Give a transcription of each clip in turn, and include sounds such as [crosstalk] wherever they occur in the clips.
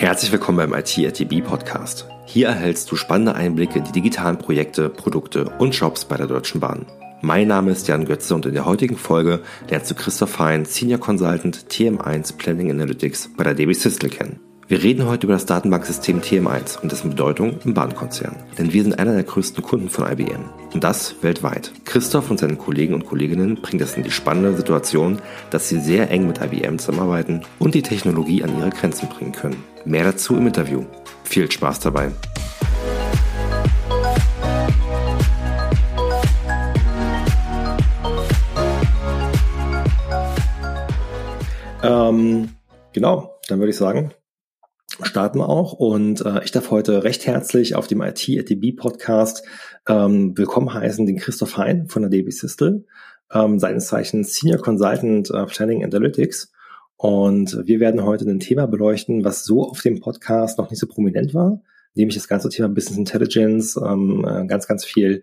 Herzlich willkommen beim IT-RTB Podcast. Hier erhältst du spannende Einblicke in die digitalen Projekte, Produkte und Jobs bei der Deutschen Bahn. Mein Name ist Jan Götze und in der heutigen Folge lernst du Christoph Hein, Senior Consultant TM1 Planning Analytics bei der DB Systel kennen. Wir reden heute über das Datenbanksystem TM1 und dessen Bedeutung im Bahnkonzern. Denn wir sind einer der größten Kunden von IBM. Und das weltweit. Christoph und seine Kollegen und Kolleginnen bringen das in die spannende Situation, dass sie sehr eng mit IBM zusammenarbeiten und die Technologie an ihre Grenzen bringen können. Mehr dazu im Interview. Viel Spaß dabei. Ähm, genau, dann würde ich sagen, starten wir auch. Und äh, ich darf heute recht herzlich auf dem IT-ATB Podcast ähm, willkommen heißen den Christoph Hein von der DB Systel, ähm, seines Zeichens Senior Consultant äh, Planning Analytics. Und wir werden heute ein Thema beleuchten, was so auf dem Podcast noch nicht so prominent war, nämlich das ganze Thema Business Intelligence, ähm, äh, ganz, ganz viel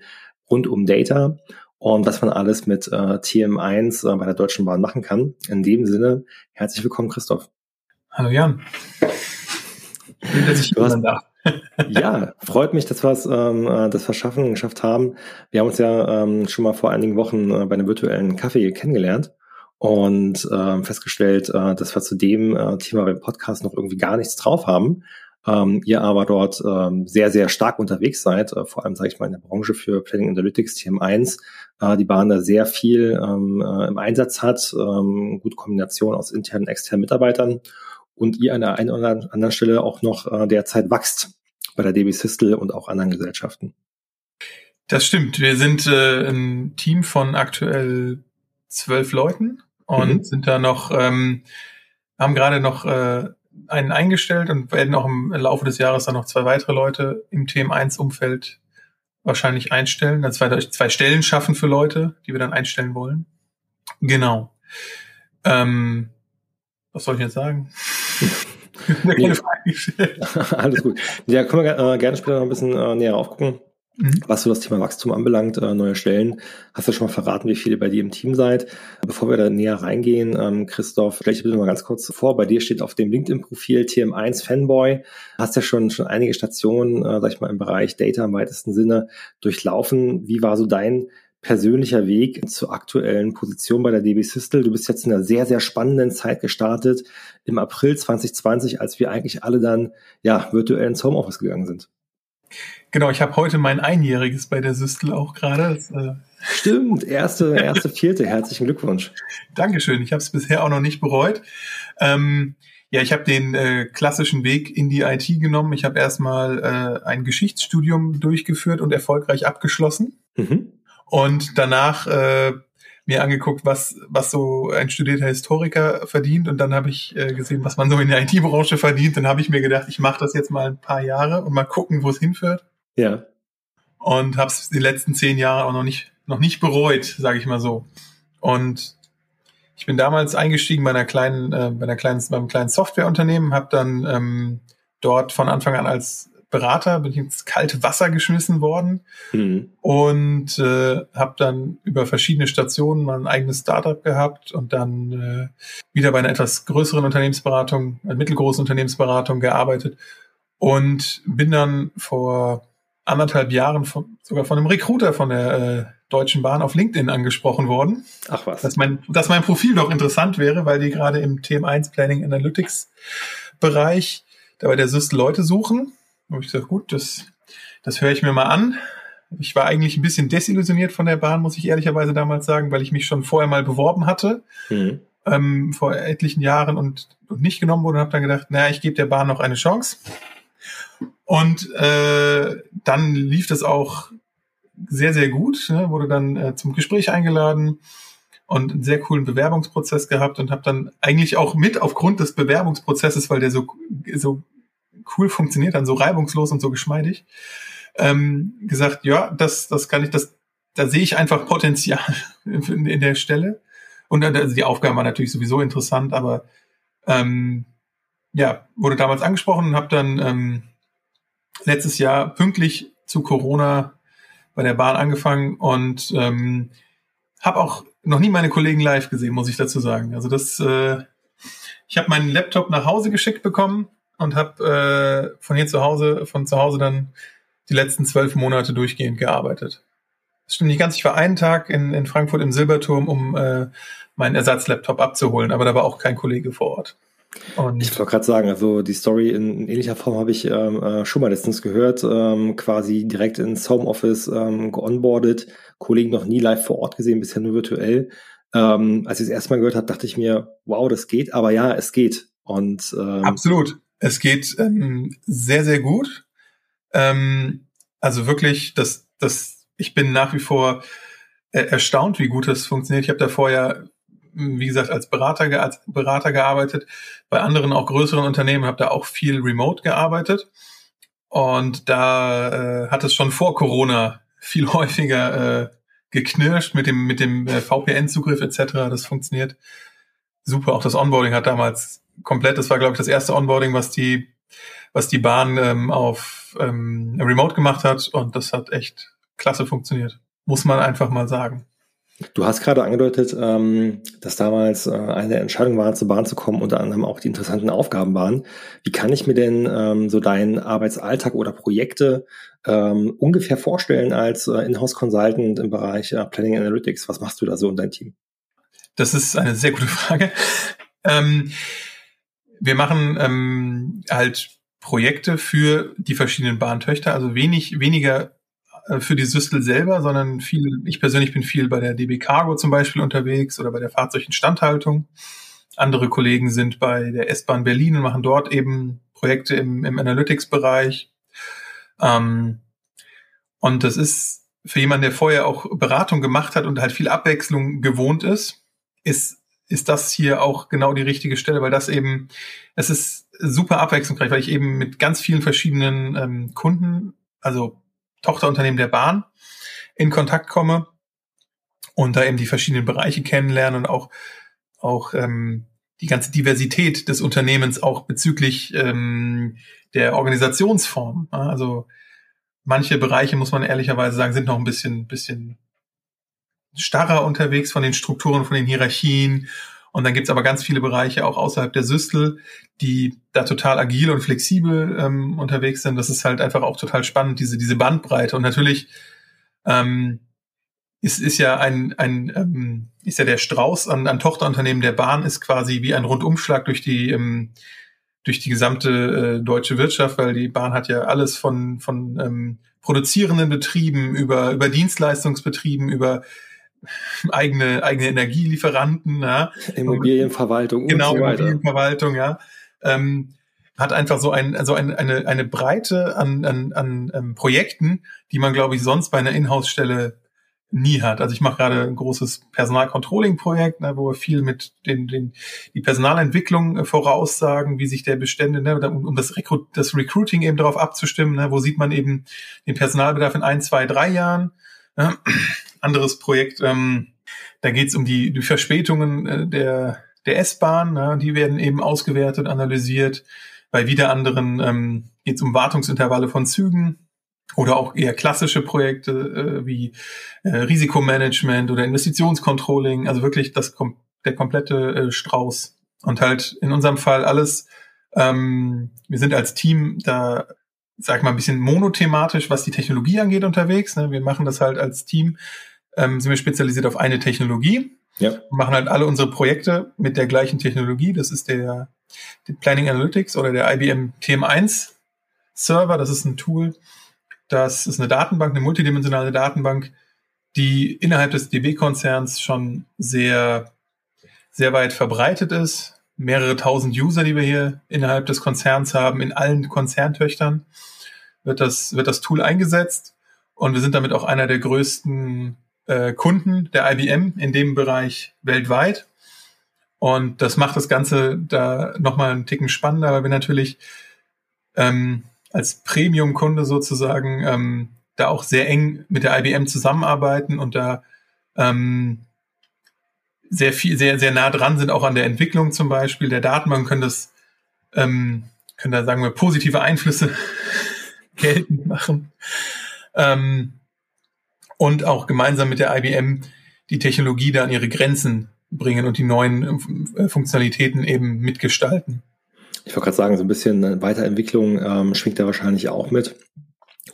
rund um Data und was man alles mit äh, TM1 äh, bei der Deutschen Bahn machen kann. In dem Sinne, herzlich willkommen, Christoph. Hallo Jan. Schön, dass ich hier sein darf. ja, freut mich, dass wir es ähm, äh, das Verschaffen geschafft haben. Wir haben uns ja ähm, schon mal vor einigen Wochen äh, bei einem virtuellen Kaffee kennengelernt und ähm, festgestellt, äh, dass wir zu dem äh, Thema beim Podcast noch irgendwie gar nichts drauf haben. Ähm, ihr aber dort ähm, sehr, sehr stark unterwegs seid, äh, vor allem, sage ich mal, in der Branche für Planning Analytics TM1, äh, die Bahn da sehr viel ähm, äh, im Einsatz hat, ähm, gute Kombination aus internen und externen Mitarbeitern und ihr an der einen oder anderen Stelle auch noch äh, derzeit wächst bei der DB Systel und auch anderen Gesellschaften. Das stimmt. Wir sind äh, ein Team von aktuell zwölf Leuten und mhm. sind da noch, ähm, haben gerade noch äh, einen eingestellt und werden auch im Laufe des Jahres dann noch zwei weitere Leute im TM1-Umfeld wahrscheinlich einstellen, dann zwei, zwei Stellen schaffen für Leute, die wir dann einstellen wollen. Genau. Ähm, was soll ich jetzt sagen? [laughs] keine Frage gestellt. [laughs] Alles gut. Ja, können wir äh, gerne später noch ein bisschen äh, näher aufgucken. Mhm. Was so das Thema Wachstum anbelangt, äh, neue Stellen, hast du schon mal verraten, wie viele bei dir im Team seid. Bevor wir da näher reingehen, ähm, Christoph, vielleicht bitte mal ganz kurz vor. Bei dir steht auf dem LinkedIn-Profil TM1 Fanboy. Hast ja schon, schon einige Stationen, äh, sag ich mal, im Bereich Data im weitesten Sinne durchlaufen. Wie war so dein persönlicher Weg zur aktuellen Position bei der DB Systel. Du bist jetzt in einer sehr, sehr spannenden Zeit gestartet im April 2020, als wir eigentlich alle dann ja virtuell ins Homeoffice gegangen sind. Genau, ich habe heute mein Einjähriges bei der Systel auch gerade. Äh Stimmt, erste, [laughs] erste, vierte. Herzlichen Glückwunsch. Dankeschön. Ich habe es bisher auch noch nicht bereut. Ähm, ja, ich habe den äh, klassischen Weg in die IT genommen. Ich habe erstmal äh, ein Geschichtsstudium durchgeführt und erfolgreich abgeschlossen. Mhm und danach äh, mir angeguckt, was, was so ein studierter Historiker verdient und dann habe ich äh, gesehen, was man so in der IT-Branche verdient. Dann habe ich mir gedacht, ich mache das jetzt mal ein paar Jahre und mal gucken, wo es hinführt. Ja. Und habe es die letzten zehn Jahre auch noch nicht, noch nicht bereut, sage ich mal so. Und ich bin damals eingestiegen bei einer kleinen, äh, bei einer kleinen, beim kleinen Softwareunternehmen, habe dann ähm, dort von Anfang an als Berater, bin ich ins kalte Wasser geschmissen worden mhm. und äh, habe dann über verschiedene Stationen mal ein eigenes Startup gehabt und dann äh, wieder bei einer etwas größeren Unternehmensberatung, einer mittelgroßen Unternehmensberatung gearbeitet und bin dann vor anderthalb Jahren von, sogar von einem Recruiter von der äh, Deutschen Bahn auf LinkedIn angesprochen worden. Ach was. Dass mein, dass mein Profil doch interessant wäre, weil die gerade im TM1 Planning Analytics Bereich da bei der SYS Leute suchen habe ich gesagt, gut, das, das höre ich mir mal an. Ich war eigentlich ein bisschen desillusioniert von der Bahn, muss ich ehrlicherweise damals sagen, weil ich mich schon vorher mal beworben hatte, mhm. ähm, vor etlichen Jahren und, und nicht genommen wurde und habe dann gedacht, naja, ich gebe der Bahn noch eine Chance. Und äh, dann lief das auch sehr, sehr gut, ne? wurde dann äh, zum Gespräch eingeladen und einen sehr coolen Bewerbungsprozess gehabt und habe dann eigentlich auch mit aufgrund des Bewerbungsprozesses, weil der so, so cool funktioniert, dann so reibungslos und so geschmeidig, ähm, gesagt, ja, das, das kann ich, das, da sehe ich einfach Potenzial [laughs] in, in der Stelle. Und also die Aufgaben waren natürlich sowieso interessant, aber ähm, ja, wurde damals angesprochen und habe dann ähm, letztes Jahr pünktlich zu Corona bei der Bahn angefangen und ähm, habe auch noch nie meine Kollegen live gesehen, muss ich dazu sagen. Also das, äh, ich habe meinen Laptop nach Hause geschickt bekommen und habe äh, von hier zu Hause, von zu Hause dann die letzten zwölf Monate durchgehend gearbeitet. Das stimmt nicht ganz. Ich war einen Tag in, in Frankfurt im Silberturm, um äh, meinen Ersatzlaptop abzuholen, aber da war auch kein Kollege vor Ort. Und ich wollte gerade sagen, also die Story in, ähnlicher Form habe ich ähm, äh, schon mal letztens gehört, ähm, quasi direkt ins Homeoffice ähm, geonboardet, Kollegen noch nie live vor Ort gesehen, bisher nur virtuell. Ähm, als ich es erstmal gehört habe, dachte ich mir, wow, das geht, aber ja, es geht. Und ähm, absolut, es geht ähm, sehr, sehr gut. Ähm, also wirklich, das, das, ich bin nach wie vor äh, erstaunt, wie gut das funktioniert. Ich habe da vorher wie gesagt, als Berater, als Berater gearbeitet, bei anderen auch größeren Unternehmen, habe da auch viel remote gearbeitet. Und da äh, hat es schon vor Corona viel [laughs] häufiger äh, geknirscht mit dem, mit dem äh, VPN-Zugriff etc. Das funktioniert super. Auch das Onboarding hat damals komplett, das war, glaube ich, das erste Onboarding, was die, was die Bahn ähm, auf ähm, Remote gemacht hat. Und das hat echt klasse funktioniert. Muss man einfach mal sagen. Du hast gerade angedeutet, ähm, dass damals äh, eine der Entscheidungen war, zur Bahn zu kommen, unter anderem auch die interessanten Aufgaben waren. Wie kann ich mir denn ähm, so deinen Arbeitsalltag oder Projekte ähm, ungefähr vorstellen als äh, Inhouse Consultant im Bereich äh, Planning Analytics? Was machst du da so in deinem Team? Das ist eine sehr gute [laughs] Frage. Wir machen ähm, halt Projekte für die verschiedenen Bahntöchter, also wenig, weniger äh, für die Süstel selber, sondern viel, ich persönlich bin viel bei der DB Cargo zum Beispiel unterwegs oder bei der Fahrzeuginstandhaltung. Andere Kollegen sind bei der S-Bahn Berlin und machen dort eben Projekte im, im Analytics-Bereich. Ähm, und das ist für jemanden, der vorher auch Beratung gemacht hat und halt viel Abwechslung gewohnt ist, ist, ist das hier auch genau die richtige Stelle, weil das eben, es ist super abwechslungsreich, weil ich eben mit ganz vielen verschiedenen ähm, Kunden, also Tochterunternehmen der Bahn in Kontakt komme und da eben die verschiedenen Bereiche kennenlernen und auch, auch ähm, die ganze Diversität des Unternehmens auch bezüglich ähm, der Organisationsform. Also manche Bereiche, muss man ehrlicherweise sagen, sind noch ein bisschen, bisschen starrer unterwegs von den Strukturen, von den Hierarchien und dann gibt's aber ganz viele Bereiche auch außerhalb der Süstel, die da total agil und flexibel ähm, unterwegs sind. Das ist halt einfach auch total spannend, diese, diese Bandbreite. Und natürlich ähm, ist, ist ja ein, ein ähm, ist ja der Strauß an, an Tochterunternehmen der Bahn ist quasi wie ein Rundumschlag durch die ähm, durch die gesamte äh, deutsche Wirtschaft, weil die Bahn hat ja alles von von ähm, produzierenden Betrieben über über Dienstleistungsbetrieben über [laughs] eigene, eigene Energielieferanten, ja. Immobilienverwaltung genau, und so. Immobilienverwaltung, ja. Ähm, hat einfach so ein, also ein, eine, eine Breite an, an, an ähm, Projekten, die man, glaube ich, sonst bei einer Inhouse-Stelle nie hat. Also ich mache gerade ein großes Personalcontrolling-Projekt, ne, wo wir viel mit den, den die Personalentwicklung äh, voraussagen, wie sich der Bestände, ne, um, um das, Recru das Recruiting eben darauf abzustimmen, ne, wo sieht man eben den Personalbedarf in ein, zwei, drei Jahren. Ja, anderes Projekt, ähm, da geht es um die, die Verspätungen äh, der, der S-Bahn, ne? die werden eben ausgewertet, analysiert. Bei wieder anderen ähm, geht es um Wartungsintervalle von Zügen oder auch eher klassische Projekte äh, wie äh, Risikomanagement oder Investitionscontrolling, also wirklich das der komplette äh, Strauß. Und halt in unserem Fall alles, ähm, wir sind als Team da sag mal, ein bisschen monothematisch, was die Technologie angeht, unterwegs. Ne? Wir machen das halt als Team, ähm, sind wir spezialisiert auf eine Technologie. Ja. Machen halt alle unsere Projekte mit der gleichen Technologie. Das ist der, der Planning Analytics oder der IBM TM1 Server. Das ist ein Tool. Das ist eine Datenbank, eine multidimensionale Datenbank, die innerhalb des DB-Konzerns schon sehr, sehr weit verbreitet ist mehrere tausend User, die wir hier innerhalb des Konzerns haben, in allen Konzerntöchtern wird das, wird das Tool eingesetzt. Und wir sind damit auch einer der größten äh, Kunden der IBM in dem Bereich weltweit. Und das macht das Ganze da nochmal einen Ticken spannender, weil wir natürlich ähm, als Premium-Kunde sozusagen ähm, da auch sehr eng mit der IBM zusammenarbeiten und da ähm, sehr viel, sehr, sehr nah dran sind, auch an der Entwicklung zum Beispiel der Datenbank, können das, ähm, können da sagen wir positive Einflüsse [laughs] geltend machen. Ähm, und auch gemeinsam mit der IBM die Technologie da an ihre Grenzen bringen und die neuen äh, Funktionalitäten eben mitgestalten. Ich wollte gerade sagen, so ein bisschen Weiterentwicklung ähm, schwingt da wahrscheinlich auch mit.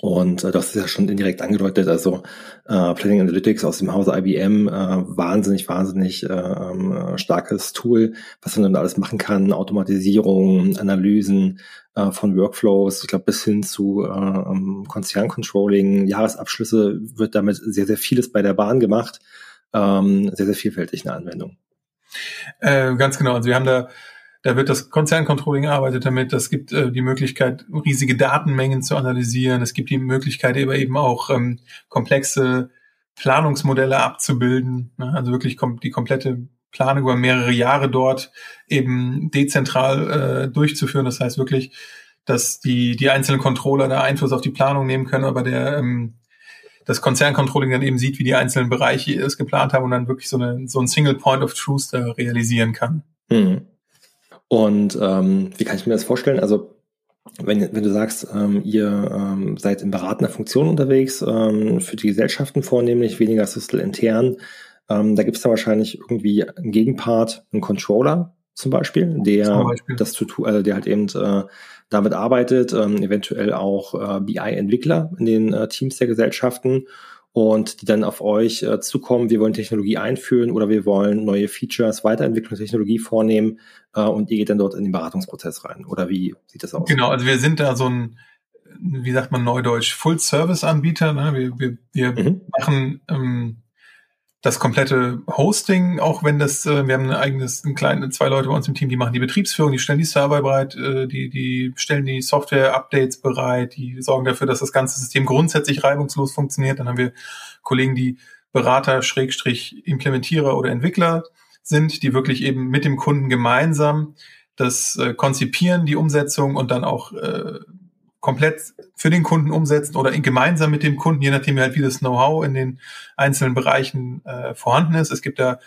Und äh, das ist ja schon indirekt angedeutet, also äh, Planning Analytics aus dem Hause IBM, äh, wahnsinnig, wahnsinnig äh, äh, starkes Tool, was man dann alles machen kann, Automatisierung, Analysen äh, von Workflows, ich glaube bis hin zu äh, ähm, Konzerncontrolling, Jahresabschlüsse wird damit sehr, sehr vieles bei der Bahn gemacht, ähm, sehr, sehr vielfältig eine Anwendung. Äh, ganz genau, also wir haben da da wird das Konzerncontrolling arbeitet damit. Es gibt äh, die Möglichkeit, riesige Datenmengen zu analysieren. Es gibt die Möglichkeit, eben auch ähm, komplexe Planungsmodelle abzubilden. Ne? Also wirklich kom die komplette Planung über mehrere Jahre dort eben dezentral äh, durchzuführen. Das heißt wirklich, dass die, die einzelnen Controller da Einfluss auf die Planung nehmen können, aber der ähm, das Konzerncontrolling dann eben sieht, wie die einzelnen Bereiche es geplant haben und dann wirklich so, eine, so ein Single Point of Truth da realisieren kann. Mhm. Und ähm, wie kann ich mir das vorstellen? Also wenn, wenn du sagst, ähm, ihr ähm, seid in beratender Funktion unterwegs, ähm, für die Gesellschaften vornehmlich, weniger Systel intern, ähm, da gibt es dann wahrscheinlich irgendwie einen Gegenpart, einen Controller zum Beispiel, der zum Beispiel. das zu tun, also der halt eben äh, damit arbeitet, ähm, eventuell auch äh, BI-Entwickler in den äh, Teams der Gesellschaften und die dann auf euch äh, zukommen, wir wollen Technologie einführen oder wir wollen neue Features, Weiterentwicklung Technologie vornehmen äh, und ihr geht dann dort in den Beratungsprozess rein. Oder wie sieht das aus? Genau, also wir sind da so ein, wie sagt man neudeutsch, Full-Service-Anbieter. Ne? Wir, wir, wir mhm. machen ähm, das komplette Hosting, auch wenn das, äh, wir haben ein eigenes, ein kleines, zwei Leute bei uns im Team, die machen die Betriebsführung, die stellen die Server bereit, äh, die, die stellen die Software-Updates bereit, die sorgen dafür, dass das ganze System grundsätzlich reibungslos funktioniert. Dann haben wir Kollegen, die Berater, Schrägstrich, Implementierer oder Entwickler sind, die wirklich eben mit dem Kunden gemeinsam das äh, konzipieren, die Umsetzung und dann auch äh, komplett für den Kunden umsetzen oder gemeinsam mit dem Kunden, je nachdem halt wie das Know-how in den einzelnen Bereichen äh, vorhanden ist. Es gibt da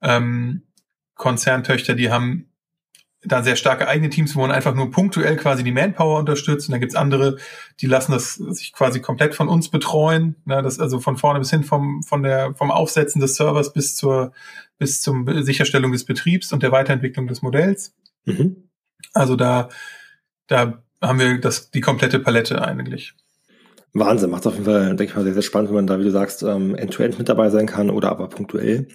ähm, Konzerntöchter, die haben da sehr starke eigene Teams, wo man einfach nur punktuell quasi die Manpower unterstützt. Und dann gibt's andere, die lassen das sich quasi komplett von uns betreuen. Ne, das also von vorne bis hin vom, von der, vom Aufsetzen des Servers bis zur, bis zum Sicherstellung des Betriebs und der Weiterentwicklung des Modells. Mhm. Also da, da haben wir das, die komplette Palette eigentlich. Wahnsinn, macht auf jeden Fall, denke ich mal, sehr, sehr spannend, wenn man da, wie du sagst, ähm, end-to-end mit dabei sein kann oder aber punktuell.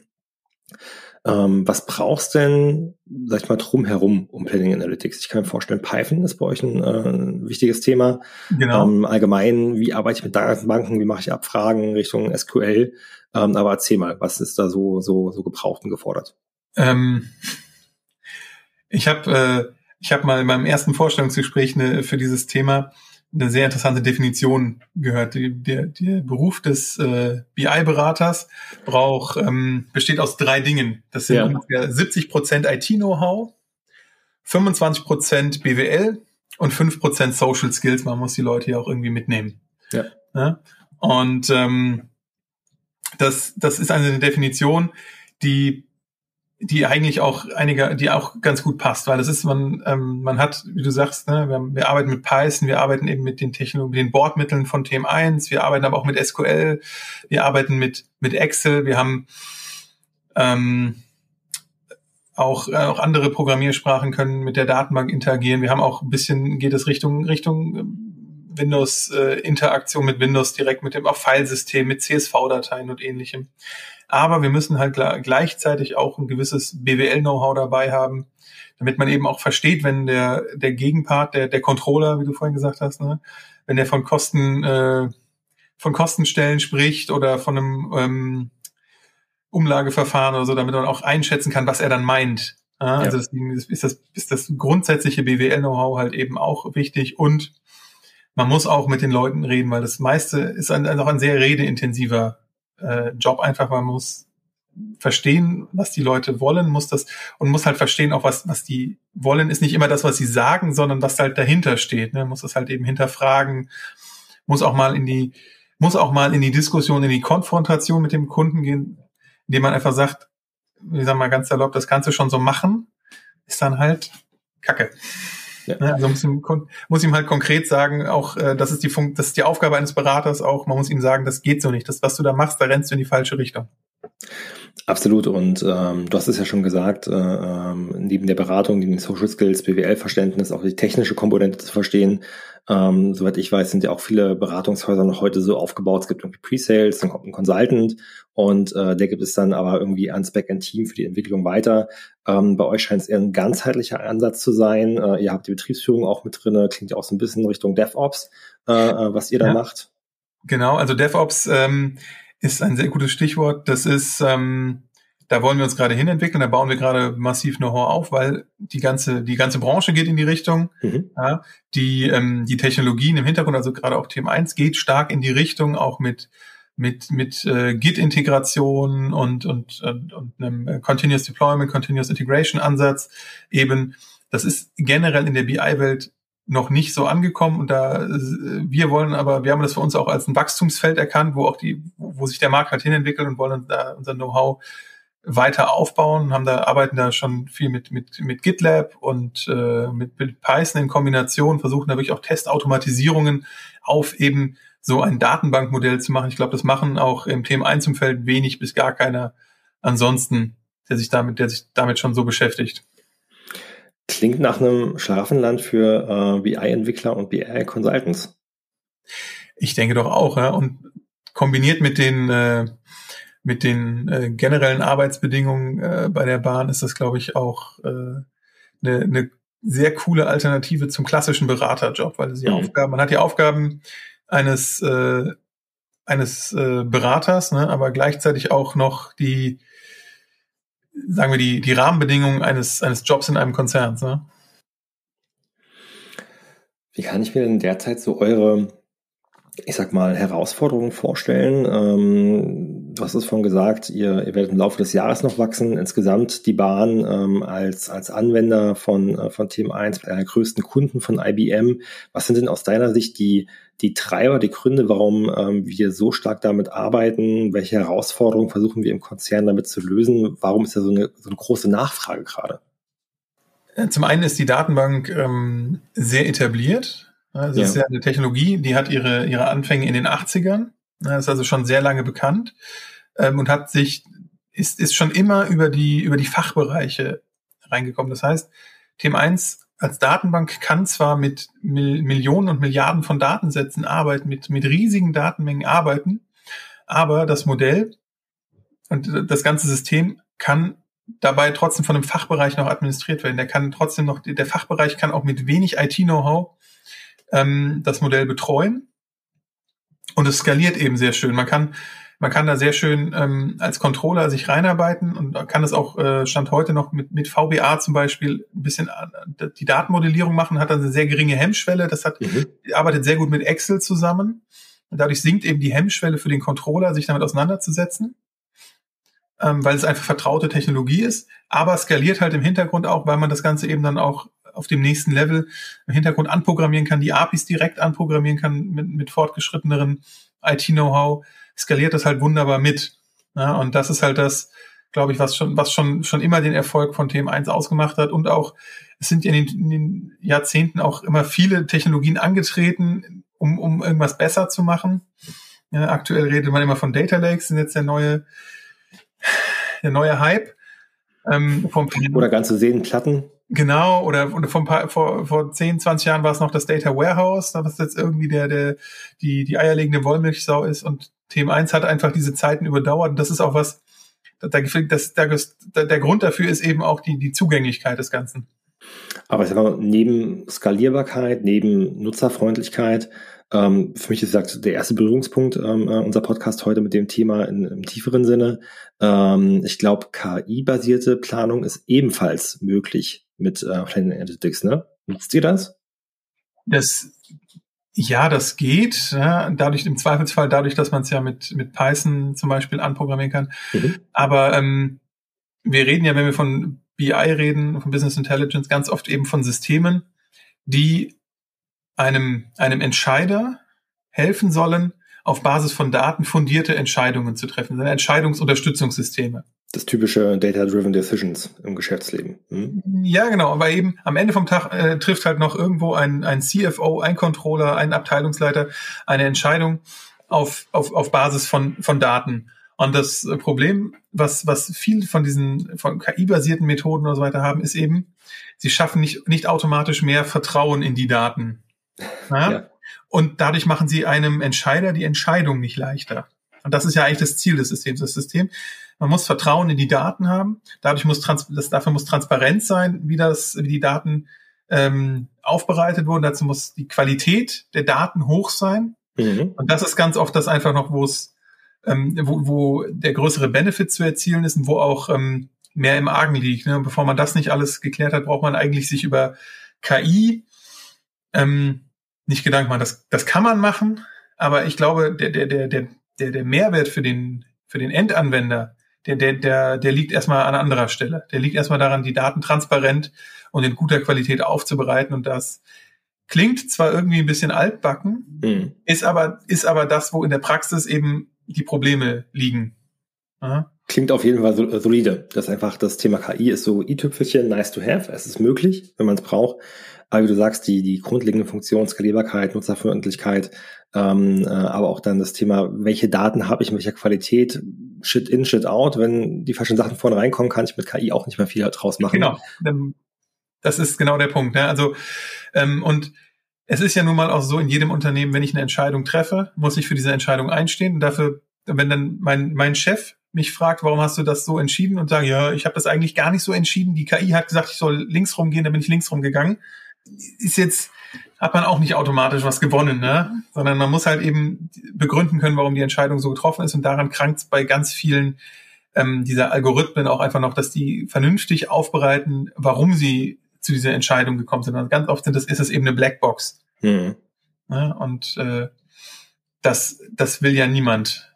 Ähm, was brauchst denn, sag ich mal, drumherum um Planning Analytics? Ich kann mir vorstellen, Python ist bei euch ein äh, wichtiges Thema. Genau. Ähm, allgemein, wie arbeite ich mit Datenbanken, wie mache ich Abfragen Richtung SQL? Ähm, aber erzähl mal, was ist da so, so, so gebraucht und gefordert? Ähm, ich habe äh, ich habe mal in meinem ersten Vorstellungsgespräch eine, für dieses Thema eine sehr interessante Definition gehört. Der, der Beruf des äh, BI-Beraters braucht ähm, besteht aus drei Dingen. Das sind ja. ungefähr 70 Prozent IT-Know-how, 25 Prozent BWL und 5 Prozent Social Skills. Man muss die Leute ja auch irgendwie mitnehmen. Ja. ja? Und ähm, das, das ist eine Definition, die die eigentlich auch einige, die auch ganz gut passt, weil das ist, man, ähm, man hat, wie du sagst, ne, wir, wir arbeiten mit Python, wir arbeiten eben mit den Technologien, den Bordmitteln von TM1, wir arbeiten aber auch mit SQL, wir arbeiten mit, mit Excel, wir haben ähm, auch, äh, auch andere Programmiersprachen können mit der Datenbank interagieren. Wir haben auch ein bisschen, geht es Richtung, Richtung ähm, Windows, äh, Interaktion mit Windows direkt mit dem auch Filesystem, mit CSV-Dateien und ähnlichem. Aber wir müssen halt gleichzeitig auch ein gewisses BWL-Know-how dabei haben, damit man eben auch versteht, wenn der, der Gegenpart, der, der Controller, wie du vorhin gesagt hast, ne, wenn der von Kosten, äh, von Kostenstellen spricht oder von einem ähm, Umlageverfahren oder so, damit man auch einschätzen kann, was er dann meint. Ja, also ja. deswegen ist das, ist das grundsätzliche BWL-Know-how halt eben auch wichtig und man muss auch mit den Leuten reden, weil das meiste ist ein, auch ein sehr redeintensiver äh, Job einfach, man muss verstehen, was die Leute wollen, muss das und muss halt verstehen, auch was, was die wollen, ist nicht immer das, was sie sagen, sondern was halt dahinter steht. Ne? Muss das halt eben hinterfragen, muss auch mal in die, muss auch mal in die Diskussion, in die Konfrontation mit dem Kunden gehen, indem man einfach sagt, wie sagen wir ganz salopp, das du schon so machen, ist dann halt Kacke. Ja. Also muss ihm, muss ihm halt konkret sagen, auch äh, das ist die Funk das ist die Aufgabe eines Beraters auch, man muss ihm sagen, das geht so nicht. Das, was du da machst, da rennst du in die falsche Richtung. Absolut. Und ähm, du hast es ja schon gesagt, äh, ähm, neben der Beratung, neben den Social Skills, BWL-Verständnis, auch die technische Komponente zu verstehen. Ähm, soweit ich weiß, sind ja auch viele Beratungshäuser noch heute so aufgebaut. Es gibt irgendwie Pre-Sales, dann kommt ein Consultant und äh, der gibt es dann aber irgendwie ans Backend-Team für die Entwicklung weiter. Ähm, bei euch scheint es eher ein ganzheitlicher Ansatz zu sein. Äh, ihr habt die Betriebsführung auch mit drin, klingt ja auch so ein bisschen Richtung DevOps, äh, äh, was ihr da macht. Genau, also DevOps ähm, ist ein sehr gutes Stichwort. Das ist, ähm, da wollen wir uns gerade hinentwickeln, da bauen wir gerade massiv Know-how auf, weil die ganze, die ganze Branche geht in die Richtung. Mhm. Ja, die, ähm, die Technologien im Hintergrund, also gerade auch Thema 1, geht stark in die Richtung, auch mit mit, mit äh, Git-Integration und, und, und, und einem Continuous Deployment, Continuous Integration Ansatz eben. Das ist generell in der BI-Welt noch nicht so angekommen und da wir wollen aber wir haben das für uns auch als ein Wachstumsfeld erkannt, wo auch die wo sich der Markt halt hinentwickelt und wollen da unser Know-how weiter aufbauen, haben da arbeiten da schon viel mit mit mit GitLab und äh, mit, mit Python in Kombination, versuchen da wirklich auch Testautomatisierungen auf eben so ein Datenbankmodell zu machen. Ich glaube, das machen auch im Thema 1 Umfeld wenig bis gar keiner ansonsten, der sich damit der sich damit schon so beschäftigt. Klingt nach einem Schlafenland für äh, BI-Entwickler und BI-Consultants. Ich denke doch auch, ja. Und kombiniert mit den äh, mit den äh, generellen Arbeitsbedingungen äh, bei der Bahn ist das, glaube ich, auch eine äh, ne, ne sehr coole Alternative zum klassischen Beraterjob, weil die mhm. Aufgaben, man hat die Aufgaben eines äh, eines äh, Beraters, ne, aber gleichzeitig auch noch die sagen wir, die, die Rahmenbedingungen eines, eines Jobs in einem Konzern. Ne? Wie kann ich mir denn derzeit so eure, ich sag mal, Herausforderungen vorstellen? Ähm, du hast es vorhin gesagt, ihr, ihr werdet im Laufe des Jahres noch wachsen. Insgesamt die Bahn ähm, als, als Anwender von, äh, von Team 1, einer der größten Kunden von IBM. Was sind denn aus deiner Sicht die, die Treiber, die Gründe, warum ähm, wir so stark damit arbeiten, welche Herausforderungen versuchen wir im Konzern damit zu lösen, warum ist da so eine, so eine große Nachfrage gerade? Äh, zum einen ist die Datenbank ähm, sehr etabliert. Das ja. ist ja eine Technologie, die hat ihre, ihre Anfänge in den 80ern. Das ist also schon sehr lange bekannt ähm, und hat sich, ist, ist schon immer über die, über die Fachbereiche reingekommen. Das heißt, Thema 1 als Datenbank kann zwar mit Millionen und Milliarden von Datensätzen arbeiten, mit, mit riesigen Datenmengen arbeiten, aber das Modell und das ganze System kann dabei trotzdem von einem Fachbereich noch administriert werden. Der kann trotzdem noch, der Fachbereich kann auch mit wenig IT-Know-how ähm, das Modell betreuen. Und es skaliert eben sehr schön. Man kann man kann da sehr schön ähm, als Controller sich reinarbeiten und kann das auch äh, Stand heute noch mit, mit VBA zum Beispiel ein bisschen äh, die Datenmodellierung machen, hat dann eine sehr geringe Hemmschwelle. Das hat, mhm. arbeitet sehr gut mit Excel zusammen. Und dadurch sinkt eben die Hemmschwelle für den Controller, sich damit auseinanderzusetzen, ähm, weil es einfach vertraute Technologie ist, aber skaliert halt im Hintergrund auch, weil man das Ganze eben dann auch auf dem nächsten Level im Hintergrund anprogrammieren kann, die APIs direkt anprogrammieren kann mit, mit fortgeschritteneren IT-Know-how skaliert das halt wunderbar mit. Ja, und das ist halt das, glaube ich, was schon, was schon, schon immer den Erfolg von TM1 ausgemacht hat. Und auch, es sind in den, in den Jahrzehnten auch immer viele Technologien angetreten, um, um irgendwas besser zu machen. Ja, aktuell redet man immer von Data Lakes, sind jetzt der neue, der neue Hype. Ähm, vom Oder ganze Seenplatten. Genau, oder, oder vor, paar, vor, vor 10, 20 Jahren war es noch das Data Warehouse, was jetzt irgendwie der, der, die, die eierlegende Wollmilchsau ist und Thema 1 hat einfach diese Zeiten überdauert und das ist auch was, da, das, der, der Grund dafür ist eben auch die, die Zugänglichkeit des Ganzen. Aber ich sag mal, neben Skalierbarkeit, neben Nutzerfreundlichkeit, ähm, für mich ist das der erste Berührungspunkt ähm, äh, unser Podcast heute mit dem Thema in, im tieferen Sinne. Ähm, ich glaube, KI-basierte Planung ist ebenfalls möglich mit äh, Planning Analytics, ne? Nutzt ihr das? Das ja, das geht. Ja, dadurch im Zweifelsfall, dadurch, dass man es ja mit mit Python zum Beispiel anprogrammieren kann. Mhm. Aber ähm, wir reden ja, wenn wir von BI reden, von Business Intelligence, ganz oft eben von Systemen, die einem einem Entscheider helfen sollen, auf Basis von Daten fundierte Entscheidungen zu treffen, Entscheidungsunterstützungssysteme das typische Data-Driven Decisions im Geschäftsleben. Hm? Ja, genau. Aber eben am Ende vom Tag äh, trifft halt noch irgendwo ein, ein CFO, ein Controller, ein Abteilungsleiter eine Entscheidung auf, auf, auf Basis von, von Daten. Und das Problem, was, was viel von diesen von KI-basierten Methoden und so weiter haben, ist eben, sie schaffen nicht, nicht automatisch mehr Vertrauen in die Daten. [laughs] Ja? Ja. Und dadurch machen sie einem Entscheider die Entscheidung nicht leichter. Und das ist ja eigentlich das Ziel des Systems. Das System, man muss Vertrauen in die Daten haben. Dadurch muss trans das, dafür muss transparent sein, wie das, wie die Daten ähm, aufbereitet wurden. Dazu muss die Qualität der Daten hoch sein. Mhm. Und das ist ganz oft das einfach noch, wo es, ähm, wo, wo der größere Benefit zu erzielen ist und wo auch ähm, mehr im Argen liegt. Ne? Und bevor man das nicht alles geklärt hat, braucht man eigentlich sich über KI ähm, nicht Gedanken machen. Das, das kann man machen, aber ich glaube, der, der, der, der, der, der Mehrwert für den, für den Endanwender, der, der, der, der liegt erstmal an anderer Stelle. Der liegt erstmal daran, die Daten transparent und in guter Qualität aufzubereiten. Und das klingt zwar irgendwie ein bisschen altbacken, mhm. ist aber, ist aber das, wo in der Praxis eben die Probleme liegen. Aha. Klingt auf jeden Fall solide. Das ist einfach das Thema KI ist so i-Tüpfelchen, nice to have. Es ist möglich, wenn man es braucht. Aber wie du sagst, die, die grundlegende Funktion, Skalierbarkeit, Nutzerfreundlichkeit, ähm, äh, aber auch dann das Thema, welche Daten habe ich in welcher Qualität, Shit in, Shit out. Wenn die falschen Sachen vorne reinkommen, kann ich mit KI auch nicht mehr viel draus machen. Genau, das ist genau der Punkt. Ne? Also ähm, und es ist ja nun mal auch so in jedem Unternehmen, wenn ich eine Entscheidung treffe, muss ich für diese Entscheidung einstehen. Und dafür, wenn dann mein, mein Chef mich fragt, warum hast du das so entschieden und sage, ja, ich habe das eigentlich gar nicht so entschieden. Die KI hat gesagt, ich soll links rumgehen, dann bin ich links rumgegangen ist jetzt, hat man auch nicht automatisch was gewonnen, ne? Sondern man muss halt eben begründen können, warum die Entscheidung so getroffen ist. Und daran krankt es bei ganz vielen ähm, dieser Algorithmen auch einfach noch, dass die vernünftig aufbereiten, warum sie zu dieser Entscheidung gekommen sind. Und ganz oft sind das, ist es eben eine Blackbox. Mhm. Ne? Und äh, das, das will ja niemand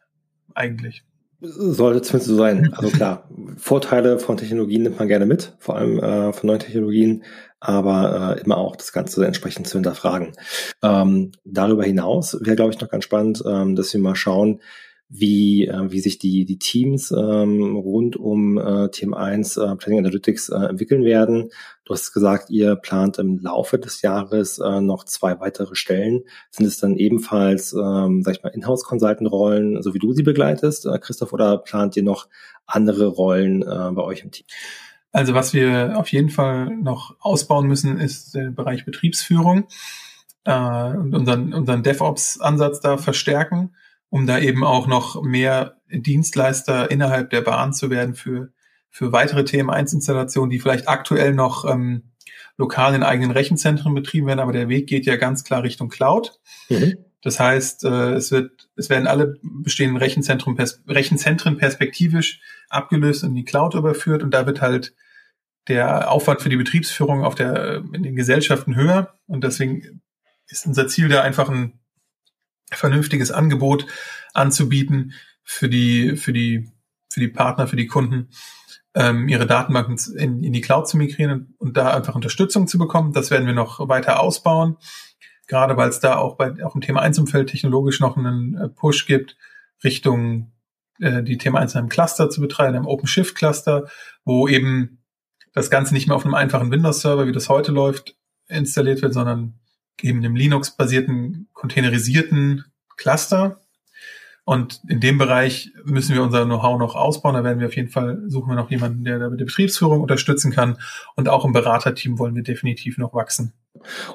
eigentlich. Sollte zumindest so sein. Also klar, [laughs] Vorteile von Technologien nimmt man gerne mit, vor allem äh, von neuen Technologien aber äh, immer auch das Ganze entsprechend zu hinterfragen. Ähm, darüber hinaus wäre, glaube ich, noch ganz spannend, ähm, dass wir mal schauen, wie, äh, wie sich die, die Teams ähm, rund um äh, Team 1 äh, Planning Analytics äh, entwickeln werden. Du hast gesagt, ihr plant im Laufe des Jahres äh, noch zwei weitere Stellen. Sind es dann ebenfalls, ähm, sag ich mal, Inhouse-Consultant-Rollen, so wie du sie begleitest, äh, Christoph, oder plant ihr noch andere Rollen äh, bei euch im Team? Also was wir auf jeden Fall noch ausbauen müssen, ist der Bereich Betriebsführung äh, und unseren, unseren DevOps-Ansatz da verstärken, um da eben auch noch mehr Dienstleister innerhalb der Bahn zu werden für, für weitere TM1-Installationen, die vielleicht aktuell noch ähm, lokal in eigenen Rechenzentren betrieben werden, aber der Weg geht ja ganz klar Richtung Cloud. Mhm. Das heißt, äh, es wird, es werden alle bestehenden Rechenzentren, Rechenzentren perspektivisch abgelöst und in die Cloud überführt und da wird halt der Aufwand für die Betriebsführung auf der, in den Gesellschaften höher. Und deswegen ist unser Ziel da einfach ein vernünftiges Angebot anzubieten für die, für die, für die Partner, für die Kunden, ähm, ihre Datenbanken in, in die Cloud zu migrieren und, und da einfach Unterstützung zu bekommen. Das werden wir noch weiter ausbauen. Gerade weil es da auch bei, auch im Thema 1 Umfeld technologisch noch einen äh, Push gibt Richtung äh, die Thema 1 in einem Cluster zu betreiben, einem OpenShift Cluster, wo eben das Ganze nicht mehr auf einem einfachen Windows-Server, wie das heute läuft, installiert wird, sondern eben einem Linux-basierten, containerisierten Cluster. Und in dem Bereich müssen wir unser Know-how noch ausbauen. Da werden wir auf jeden Fall, suchen wir noch jemanden, der da mit der Betriebsführung unterstützen kann. Und auch im Beraterteam wollen wir definitiv noch wachsen.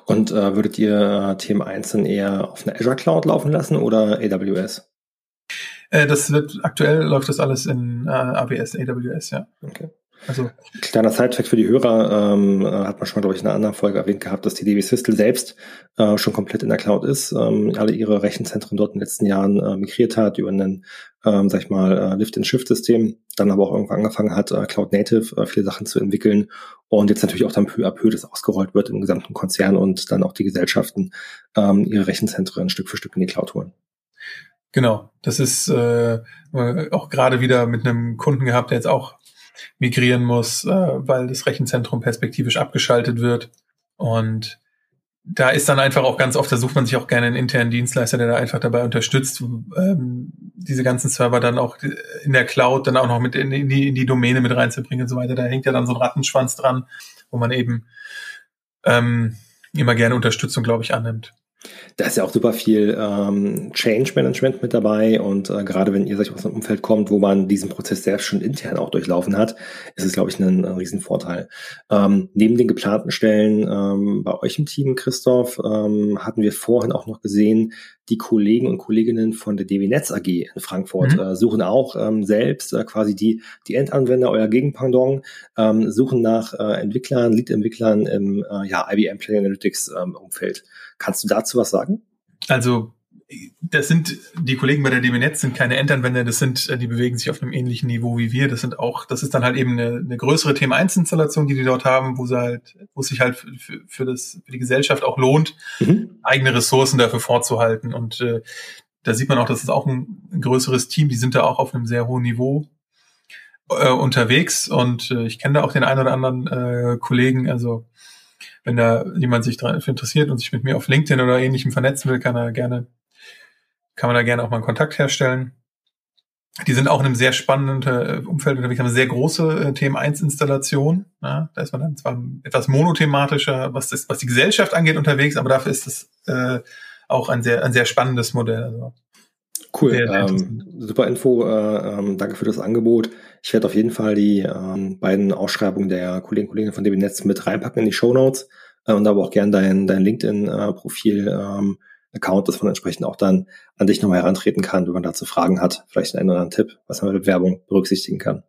Und äh, würdet ihr Themen einzeln eher auf einer Azure Cloud laufen lassen oder AWS? Äh, das wird, aktuell läuft das alles in äh, AWS, AWS, ja. Okay. Also kleiner Sidetrack für die Hörer ähm, äh, hat man schon mal, glaube ich, in einer anderen Folge erwähnt gehabt, dass die DB Systel selbst äh, schon komplett in der Cloud ist, ähm, alle ihre Rechenzentren dort in den letzten Jahren äh, migriert hat über einen, ähm, sag ich mal, äh, Lift-and-Shift-System, dann aber auch irgendwann angefangen hat, äh, Cloud Native äh, viele Sachen zu entwickeln und jetzt natürlich auch dann peu à peu das ausgerollt wird im gesamten Konzern und dann auch die Gesellschaften ähm, ihre Rechenzentren Stück für Stück in die Cloud holen. Genau, das ist äh, auch gerade wieder mit einem Kunden gehabt, der jetzt auch migrieren muss, äh, weil das Rechenzentrum perspektivisch abgeschaltet wird. Und da ist dann einfach auch ganz oft, da sucht man sich auch gerne einen internen Dienstleister, der da einfach dabei unterstützt, ähm, diese ganzen Server dann auch in der Cloud dann auch noch mit in, in, die, in die Domäne mit reinzubringen und so weiter. Da hängt ja dann so ein Rattenschwanz dran, wo man eben ähm, immer gerne Unterstützung, glaube ich, annimmt. Da ist ja auch super viel ähm, Change Management mit dabei und äh, gerade wenn ihr ich, aus einem Umfeld kommt, wo man diesen Prozess selbst schon intern auch durchlaufen hat, ist es, glaube ich, ein, ein Riesenvorteil. Ähm, neben den geplanten Stellen ähm, bei euch im Team, Christoph, ähm, hatten wir vorhin auch noch gesehen, die Kollegen und Kolleginnen von der DW Netz AG in Frankfurt mhm. äh, suchen auch ähm, selbst äh, quasi die, die Endanwender, euer Gegenpendant, ähm, suchen nach äh, Entwicklern, Lead-Entwicklern im äh, ja, IBM Play Analytics ähm, Umfeld. Kannst du dazu was sagen? Also das sind die Kollegen bei der DB Netz sind keine Endanwender, das sind, äh, die bewegen sich auf einem ähnlichen Niveau wie wir. Das sind auch, das ist dann halt eben eine, eine größere Thema 1 Installation, die die dort haben, wo sie halt, wo es sich halt für, für das, für die Gesellschaft auch lohnt, mhm. eigene Ressourcen dafür vorzuhalten. Und äh, da sieht man auch, das ist auch ein, ein größeres Team, die sind da auch auf einem sehr hohen Niveau äh, unterwegs. Und äh, ich kenne da auch den einen oder anderen äh, Kollegen, also wenn da jemand sich dafür interessiert und sich mit mir auf LinkedIn oder ähnlichem vernetzen will, kann er gerne kann man da gerne auch mal einen Kontakt herstellen. Die sind auch in einem sehr spannenden äh, Umfeld unterwegs, haben eine sehr große äh, Themen-1-Installation. Ja, da ist man dann zwar etwas monothematischer, was, das, was die Gesellschaft angeht, unterwegs, aber dafür ist es äh, auch ein sehr, ein sehr spannendes Modell. Also, cool, ähm, super Info, äh, ähm, danke für das Angebot. Ich werde auf jeden Fall die ähm, beiden Ausschreibungen der Kollegen und Kollegen von DB Netz mit reinpacken in die Show Notes äh, und aber auch gerne dein, dein LinkedIn-Profil äh, ähm, Account, dass man entsprechend auch dann an dich nochmal herantreten kann, wenn man dazu Fragen hat. Vielleicht einen oder anderen Tipp, was man mit Werbung berücksichtigen kann.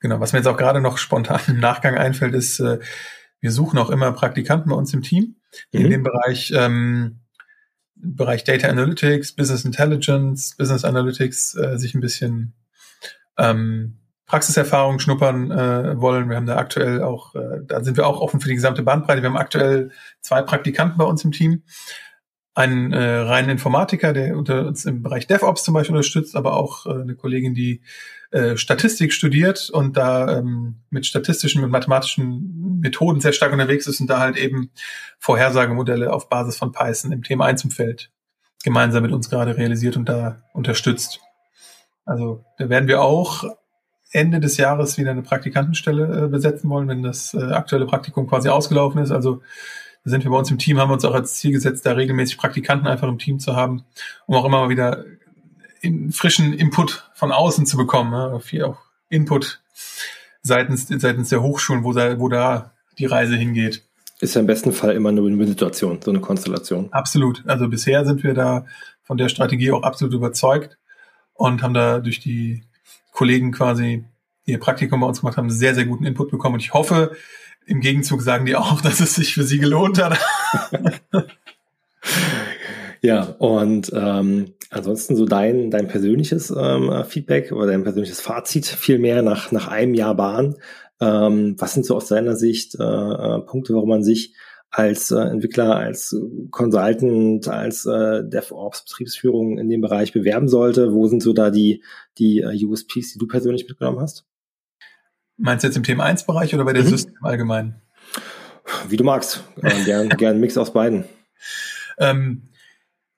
Genau, was mir jetzt auch gerade noch spontan im Nachgang einfällt, ist, äh, wir suchen auch immer Praktikanten bei uns im Team, die mhm. in dem Bereich, ähm, Bereich Data Analytics, Business Intelligence, Business Analytics äh, sich ein bisschen ähm, Praxiserfahrung schnuppern äh, wollen. Wir haben da aktuell auch, äh, da sind wir auch offen für die gesamte Bandbreite. Wir haben aktuell zwei Praktikanten bei uns im Team einen äh, reinen Informatiker, der unter uns im Bereich DevOps zum Beispiel unterstützt, aber auch äh, eine Kollegin, die äh, Statistik studiert und da ähm, mit statistischen und mathematischen Methoden sehr stark unterwegs ist und da halt eben Vorhersagemodelle auf Basis von Python im Thema 1 Umfeld gemeinsam mit uns gerade realisiert und da unterstützt. Also da werden wir auch Ende des Jahres wieder eine Praktikantenstelle äh, besetzen wollen, wenn das äh, aktuelle Praktikum quasi ausgelaufen ist. Also da sind wir bei uns im Team, haben wir uns auch als Ziel gesetzt, da regelmäßig Praktikanten einfach im Team zu haben, um auch immer mal wieder in frischen Input von außen zu bekommen. Ne? Viel auch Input seitens, seitens der Hochschulen, wo da, wo da die Reise hingeht. Ist ja im besten Fall immer eine Win-Situation, so eine Konstellation. Absolut. Also bisher sind wir da von der Strategie auch absolut überzeugt und haben da durch die Kollegen quasi, die ihr Praktikum bei uns gemacht haben, sehr, sehr guten Input bekommen. Und ich hoffe, im Gegenzug sagen die auch, dass es sich für sie gelohnt hat. ja, und ähm, ansonsten so dein, dein persönliches ähm, Feedback oder dein persönliches Fazit vielmehr nach, nach einem Jahr Bahn. Ähm, was sind so aus deiner Sicht äh, äh, Punkte, warum man sich als äh, Entwickler, als Consultant, als äh, DevOps, Betriebsführung in dem Bereich bewerben sollte? Wo sind so da die, die äh, USPs, die du persönlich mitgenommen hast? Meinst du jetzt im Thema 1-Bereich oder bei der mhm. System allgemein? Wie du magst. Äh, gern, [laughs] gern Mix aus beiden. Ähm,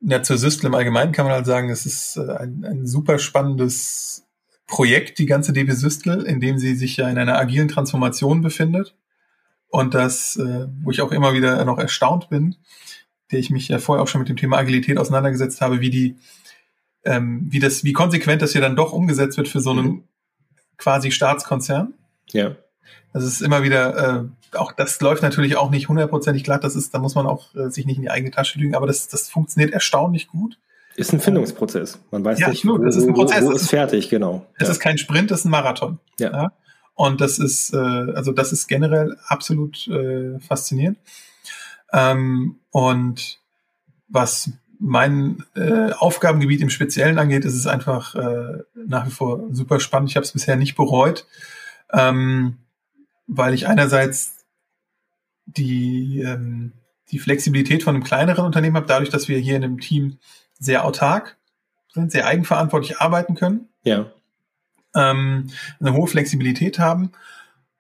ja, zur System im Allgemeinen kann man halt sagen, es ist äh, ein, ein super spannendes Projekt, die ganze DB Systel, in dem sie sich ja in einer agilen Transformation befindet. Und das, äh, wo ich auch immer wieder noch erstaunt bin, der ich mich ja vorher auch schon mit dem Thema Agilität auseinandergesetzt habe, wie die, ähm, wie das, wie konsequent das hier dann doch umgesetzt wird für so einen mhm. quasi Staatskonzern. Ja. Das ist immer wieder, äh, auch das läuft natürlich auch nicht hundertprozentig glatt, das ist, da muss man auch äh, sich nicht in die eigene Tasche lügen, aber das, das funktioniert erstaunlich gut. Ist ein Findungsprozess. Man weiß ja, nicht, wo, das ist ein Prozess. Wo, wo ist fertig, genau. Es ja. ist kein Sprint, es ist ein Marathon. Ja. ja? Und das ist, äh, also das ist generell absolut äh, faszinierend. Ähm, und was mein äh, Aufgabengebiet im Speziellen angeht, ist es einfach äh, nach wie vor super spannend. Ich habe es bisher nicht bereut ähm, weil ich einerseits die, ähm, die Flexibilität von einem kleineren Unternehmen habe, dadurch, dass wir hier in einem Team sehr autark sind, sehr eigenverantwortlich arbeiten können. Ja. Ähm, eine hohe Flexibilität haben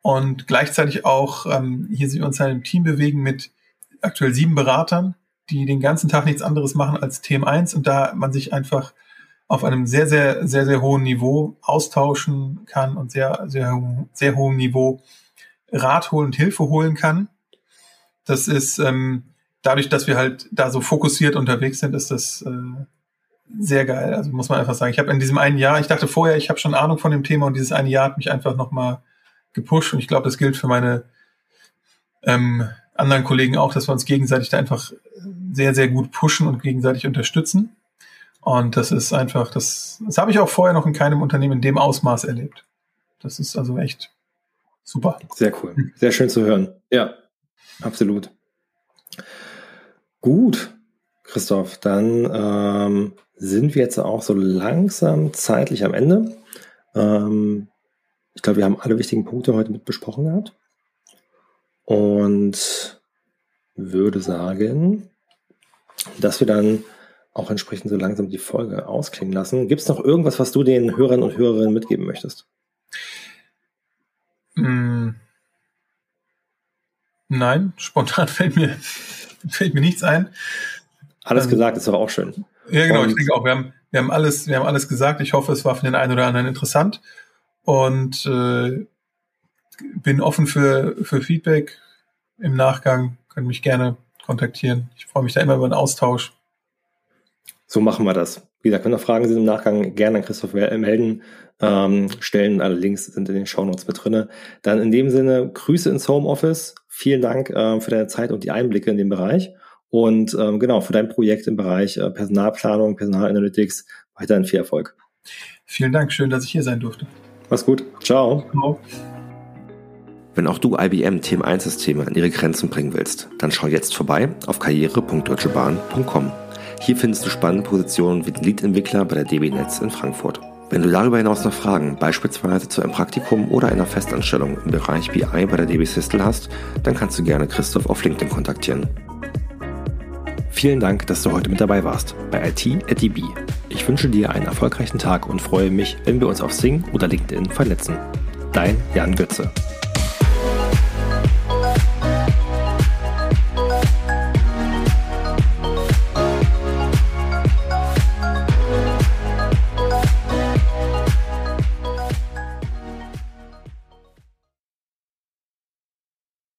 und gleichzeitig auch ähm, hier uns in einem Team bewegen mit aktuell sieben Beratern, die den ganzen Tag nichts anderes machen als Themen 1 und da man sich einfach auf einem sehr, sehr, sehr, sehr hohen Niveau austauschen kann und sehr, sehr, sehr hohem Niveau Rat holen und Hilfe holen kann. Das ist ähm, dadurch, dass wir halt da so fokussiert unterwegs sind, ist das äh, sehr geil. Also muss man einfach sagen. Ich habe in diesem einen Jahr, ich dachte vorher, ich habe schon Ahnung von dem Thema und dieses eine Jahr hat mich einfach nochmal gepusht und ich glaube, das gilt für meine ähm, anderen Kollegen auch, dass wir uns gegenseitig da einfach sehr, sehr gut pushen und gegenseitig unterstützen. Und das ist einfach, das, das habe ich auch vorher noch in keinem Unternehmen in dem Ausmaß erlebt. Das ist also echt super. Sehr cool. Sehr schön zu hören. Ja, absolut. Gut, Christoph, dann ähm, sind wir jetzt auch so langsam zeitlich am Ende. Ähm, ich glaube, wir haben alle wichtigen Punkte heute mit besprochen gehabt. Und würde sagen, dass wir dann auch entsprechend so langsam die Folge ausklingen lassen. Gibt es noch irgendwas, was du den Hörern und Hörerinnen mitgeben möchtest? Mm. Nein, spontan [laughs] fällt mir, fällt mir nichts ein. Alles ähm, gesagt ist aber auch schön. Ja, genau, und ich denke auch, wir haben, wir haben alles, wir haben alles gesagt. Ich hoffe, es war für den einen oder anderen interessant. Und äh, bin offen für, für Feedback im Nachgang. Können mich gerne kontaktieren. Ich freue mich da immer über einen Austausch. So machen wir das. Wie gesagt, wenn noch Fragen sind im Nachgang, gerne an Christoph melden. Ähm, Stellen, alle Links sind in den Shownotes mit drinne. Dann in dem Sinne, Grüße ins Homeoffice. Vielen Dank äh, für deine Zeit und die Einblicke in den Bereich. Und ähm, genau, für dein Projekt im Bereich äh, Personalplanung, Personalanalytics weiterhin viel Erfolg. Vielen Dank, schön, dass ich hier sein durfte. Mach's gut. Ciao. Ciao. Wenn auch du IBM Themen 1 Systeme an ihre Grenzen bringen willst, dann schau jetzt vorbei auf karriere.deutschebahn.com. Hier findest du spannende Positionen wie den Lead-Entwickler bei der DB Netz in Frankfurt. Wenn du darüber hinaus noch Fragen, beispielsweise zu einem Praktikum oder einer Festanstellung im Bereich BI bei der DB Systel hast, dann kannst du gerne Christoph auf LinkedIn kontaktieren. Vielen Dank, dass du heute mit dabei warst bei IT at DB. Ich wünsche dir einen erfolgreichen Tag und freue mich, wenn wir uns auf Sing oder LinkedIn vernetzen. Dein Jan Götze.